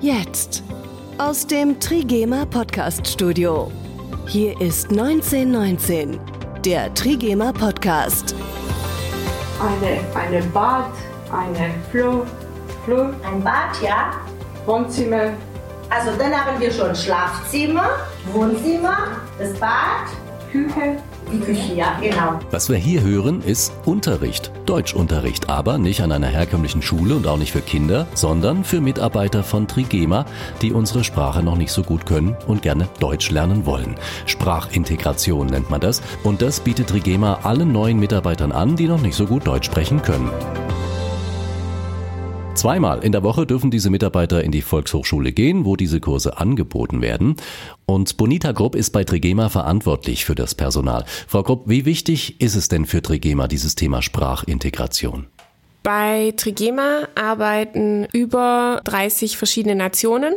Jetzt. Aus dem Trigema Podcast Studio. Hier ist 1919, der Trigema Podcast. Eine, eine Bad, eine Flur, Flur, Ein Bad, ja. Wohnzimmer, Also dann haben wir schon Schlafzimmer, Wohnzimmer, das Bad, Küche, die Küche, ja, genau. Was wir hier hören, ist Unterricht. Deutschunterricht, aber nicht an einer herkömmlichen Schule und auch nicht für Kinder, sondern für Mitarbeiter von Trigema, die unsere Sprache noch nicht so gut können und gerne Deutsch lernen wollen. Sprachintegration nennt man das und das bietet Trigema allen neuen Mitarbeitern an, die noch nicht so gut Deutsch sprechen können. Zweimal in der Woche dürfen diese Mitarbeiter in die Volkshochschule gehen, wo diese Kurse angeboten werden. Und Bonita Grupp ist bei Trigema verantwortlich für das Personal. Frau Grupp, wie wichtig ist es denn für Trigema dieses Thema Sprachintegration? Bei Trigema arbeiten über 30 verschiedene Nationen.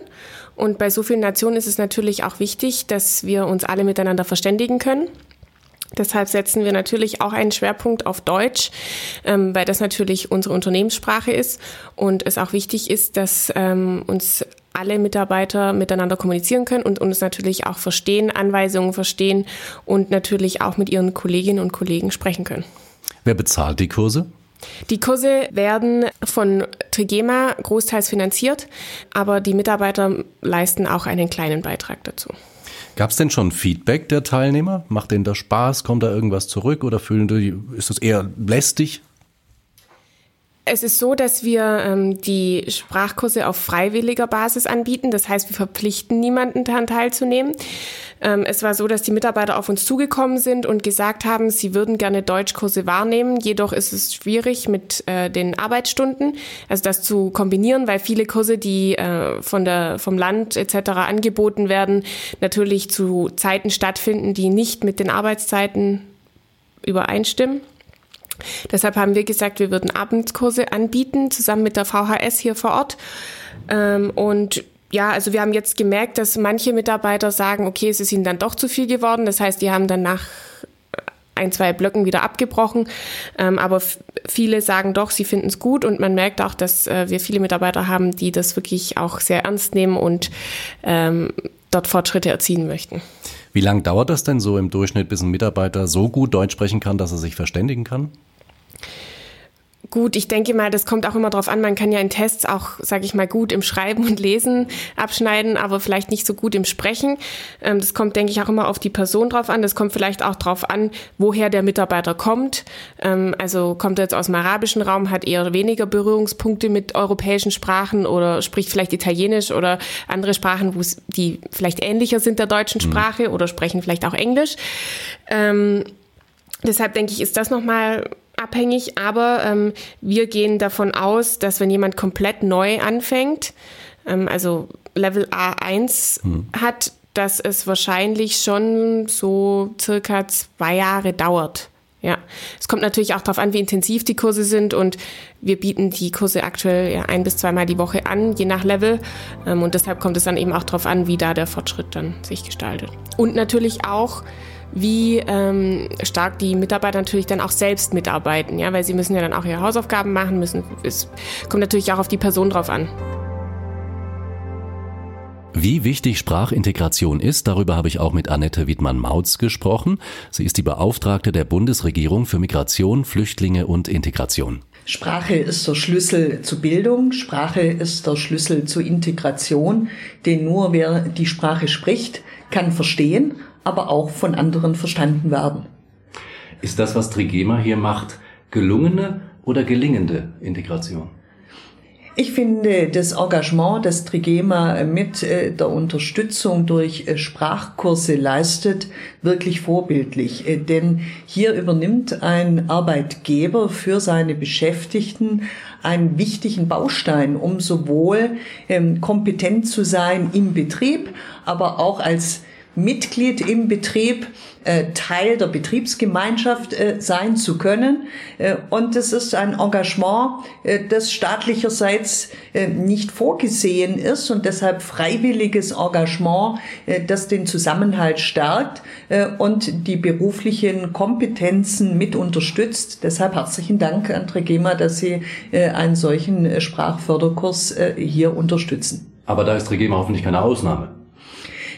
Und bei so vielen Nationen ist es natürlich auch wichtig, dass wir uns alle miteinander verständigen können. Deshalb setzen wir natürlich auch einen Schwerpunkt auf Deutsch, ähm, weil das natürlich unsere Unternehmenssprache ist und es auch wichtig ist, dass ähm, uns alle Mitarbeiter miteinander kommunizieren können und uns natürlich auch verstehen, Anweisungen verstehen und natürlich auch mit ihren Kolleginnen und Kollegen sprechen können. Wer bezahlt die Kurse? Die Kurse werden von Trigema großteils finanziert, aber die Mitarbeiter leisten auch einen kleinen Beitrag dazu. Gab es denn schon Feedback der Teilnehmer? Macht denen das Spaß? Kommt da irgendwas zurück oder fühlen die, ist das eher lästig? Es ist so, dass wir ähm, die Sprachkurse auf freiwilliger Basis anbieten. Das heißt, wir verpflichten niemanden daran teilzunehmen. Ähm, es war so, dass die Mitarbeiter auf uns zugekommen sind und gesagt haben, sie würden gerne Deutschkurse wahrnehmen. Jedoch ist es schwierig mit äh, den Arbeitsstunden, also das zu kombinieren, weil viele Kurse, die äh, von der, vom Land etc. angeboten werden, natürlich zu Zeiten stattfinden, die nicht mit den Arbeitszeiten übereinstimmen. Deshalb haben wir gesagt, wir würden Abendskurse anbieten, zusammen mit der VHS hier vor Ort. Ähm, und ja, also wir haben jetzt gemerkt, dass manche Mitarbeiter sagen, okay, es ist ihnen dann doch zu viel geworden. Das heißt, die haben dann nach ein, zwei Blöcken wieder abgebrochen. Ähm, aber viele sagen doch, sie finden es gut und man merkt auch, dass äh, wir viele Mitarbeiter haben, die das wirklich auch sehr ernst nehmen und ähm, dort Fortschritte erzielen möchten. Wie lange dauert das denn so im Durchschnitt, bis ein Mitarbeiter so gut Deutsch sprechen kann, dass er sich verständigen kann? Gut, ich denke mal, das kommt auch immer darauf an. Man kann ja in Tests auch, sage ich mal, gut im Schreiben und Lesen abschneiden, aber vielleicht nicht so gut im Sprechen. Ähm, das kommt, denke ich, auch immer auf die Person drauf an. Das kommt vielleicht auch drauf an, woher der Mitarbeiter kommt. Ähm, also kommt er jetzt aus dem arabischen Raum, hat eher weniger Berührungspunkte mit europäischen Sprachen oder spricht vielleicht Italienisch oder andere Sprachen, wo die vielleicht ähnlicher sind der deutschen Sprache oder sprechen vielleicht auch Englisch. Ähm, deshalb denke ich, ist das nochmal abhängig, aber ähm, wir gehen davon aus, dass wenn jemand komplett neu anfängt, ähm, also Level A1 Mhm. hat, dass es wahrscheinlich schon so circa zwei Jahre dauert. Ja, es kommt natürlich auch darauf an, wie intensiv die Kurse sind und wir bieten die Kurse aktuell ja, ein bis zweimal die Woche an, je nach Level. Ähm, und deshalb kommt es dann eben auch darauf an, wie da der Fortschritt dann sich gestaltet. Und natürlich auch, wie ähm, stark die Mitarbeiter natürlich dann auch selbst mitarbeiten, ja, weil sie müssen ja dann auch ihre Hausaufgaben machen müssen. Es kommt natürlich auch auf die Person drauf an. Wie wichtig Sprachintegration ist, darüber habe ich auch mit Annette Wiedmann-Mautz gesprochen. Sie ist die Beauftragte der Bundesregierung für Migration, Flüchtlinge und Integration. Sprache ist der Schlüssel zu Bildung, Sprache ist der Schlüssel zu Integration, denn nur wer die Sprache spricht, kann verstehen, aber auch von anderen verstanden werden. Ist das, was Trigema hier macht, gelungene oder gelingende Integration? Ich finde das Engagement, das Trigema mit äh, der Unterstützung durch äh, Sprachkurse leistet, wirklich vorbildlich. Äh, Denn hier übernimmt ein Arbeitgeber für seine Beschäftigten einen wichtigen Baustein, um sowohl ähm, kompetent zu sein im Betrieb, aber auch als Mitglied im Betrieb, äh, Teil der Betriebsgemeinschaft äh, sein zu können. Äh, und es ist ein Engagement, das staatlicherseits nicht vorgesehen ist und deshalb freiwilliges Engagement, das den Zusammenhalt stärkt und die beruflichen Kompetenzen mit unterstützt. Deshalb herzlichen Dank an Trigema, dass Sie einen solchen Sprachförderkurs hier unterstützen. Aber da ist Trigema hoffentlich keine Ausnahme.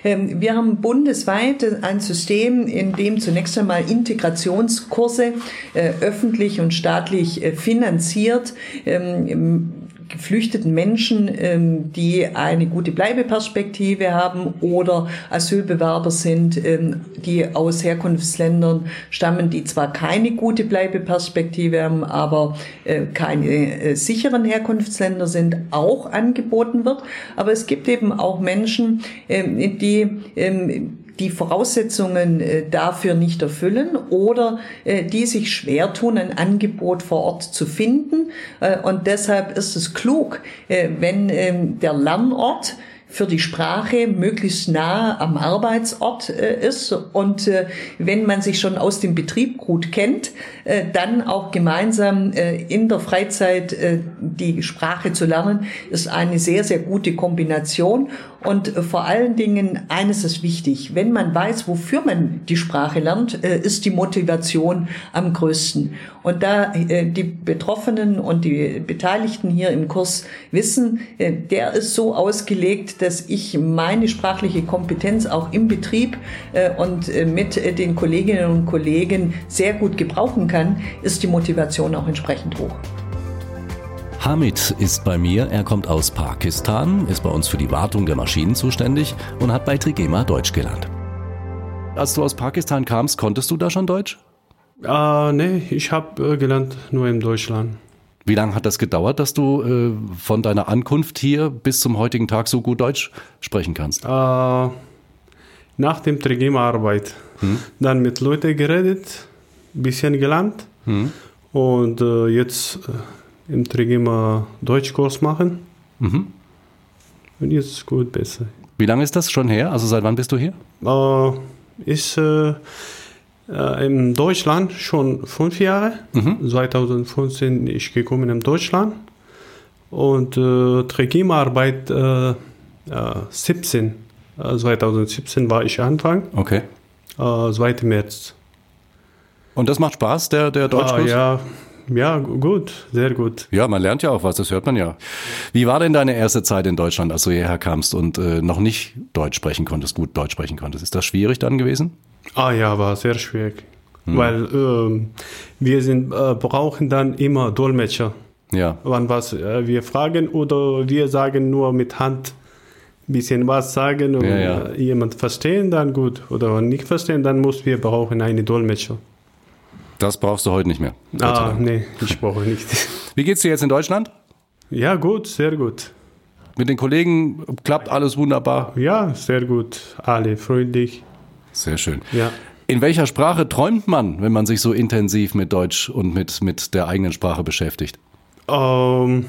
Ähm, wir haben bundesweit ein System, in dem zunächst einmal Integrationskurse äh, öffentlich und staatlich äh, finanziert. Ähm, geflüchteten Menschen, ähm, die eine gute Bleibeperspektive haben oder Asylbewerber sind, ähm, die aus Herkunftsländern stammen, die zwar keine gute Bleibeperspektive haben, aber äh, keine äh, sicheren Herkunftsländer sind, auch angeboten wird. Aber es gibt eben auch Menschen, ähm, die die Voraussetzungen äh, dafür nicht erfüllen oder äh, die sich schwer tun, ein Angebot vor Ort zu finden. Äh, und deshalb ist es klug, wenn ähm, der Lernort für die Sprache möglichst nah am Arbeitsort äh, ist. Und äh, wenn man sich schon aus dem Betrieb gut kennt, äh, dann auch gemeinsam in der Freizeit die Sprache zu lernen, ist eine sehr, sehr gute Kombination. Und äh, vor allen Dingen, eines ist wichtig, wenn man weiß, wofür man die Sprache lernt, äh, ist die Motivation am größten. Und da äh, die Betroffenen und die Beteiligten hier im Kurs wissen, der ist so ausgelegt, dass ich meine sprachliche Kompetenz auch im Betrieb und mit den Kolleginnen und Kollegen sehr gut gebrauchen kann, ist die Motivation auch entsprechend hoch. Hamid ist bei mir. Er kommt aus Pakistan, ist bei uns für die Wartung der Maschinen zuständig und hat bei Trigema Deutsch gelernt. Als du aus Pakistan kamst, konntest du da schon Deutsch? Äh, nee, ich habe äh, gelernt nur in Deutschland. Wie lange hat das gedauert, dass du äh, von deiner Ankunft hier bis zum heutigen Tag so gut Deutsch sprechen kannst? Äh, nach dem Trigema-Arbeit. Hm? Dann mit Leuten geredet, bisschen gelernt hm? und äh, jetzt äh, im Trigema Deutschkurs machen. Mhm. Und jetzt gut besser. Wie lange ist das schon her? Also seit wann bist du hier? Äh, ist äh, äh, in Deutschland schon fünf Jahre. Mhm. 2015 ich gekommen in Deutschland und äh, Trigema-Arbeit äh, 17. Äh, 2017 war ich Anfang. Okay. Äh, 2. März. Und das macht Spaß, der, der Deutschkurs? Ah, ja, ja, gut, sehr gut. Ja, man lernt ja auch was, das hört man ja. Wie war denn deine erste Zeit in Deutschland, als du hierher kamst und äh, noch nicht Deutsch sprechen konntest, gut Deutsch sprechen konntest? Ist das schwierig dann gewesen? Ah ja, war sehr schwierig. Hm. Weil äh, wir sind, äh, brauchen dann immer Dolmetscher. Ja. Wann was äh, wir fragen oder wir sagen nur mit Hand ein bisschen was sagen und ja, ja. Jemand verstehen, dann gut. Oder nicht verstehen, dann muss wir brauchen eine Dolmetscher. Das brauchst du heute nicht mehr. Ah, nee, ich brauche nicht. Wie geht's dir jetzt in Deutschland? Ja, gut, sehr gut. Mit den Kollegen klappt alles wunderbar? Ja, sehr gut. Alle freundlich. Sehr schön. Ja. In welcher Sprache träumt man, wenn man sich so intensiv mit Deutsch und mit, mit der eigenen Sprache beschäftigt? Ähm,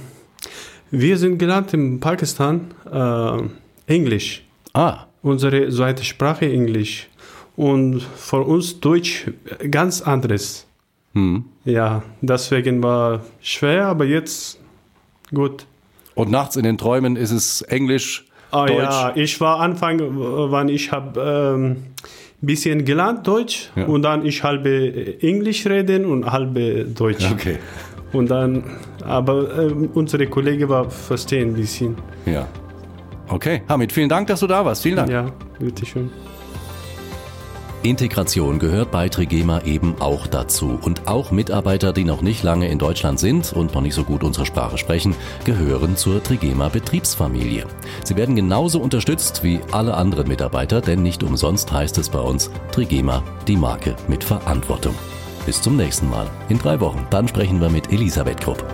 wir sind gelernt in Pakistan äh, Englisch. Ah. Unsere zweite Sprache Englisch. Und für uns Deutsch ganz anderes. Hm. Ja, deswegen war schwer, aber jetzt gut. Und nachts in den Träumen ist es Englisch, Ah, Deutsch? Ja, ich war Anfang, wann ich habe ähm, bisschen gelernt Deutsch Ja. und dann ich halbe Englisch reden und halbe Deutsch. Okay. Und dann, aber äh, unsere Kollege war verstehen ein bisschen. Ja. Okay, Hamid, vielen Dank, dass du da warst. Vielen Dank. Ja, bitteschön. Integration gehört bei Trigema eben auch dazu. Und auch Mitarbeiter, die noch nicht lange in Deutschland sind und noch nicht so gut unsere Sprache sprechen, gehören zur Trigema Betriebsfamilie. Sie werden genauso unterstützt wie alle anderen Mitarbeiter, denn nicht umsonst heißt es bei uns Trigema, die Marke mit Verantwortung. Bis zum nächsten Mal in drei Wochen. Dann sprechen wir mit Elisabeth Krupp.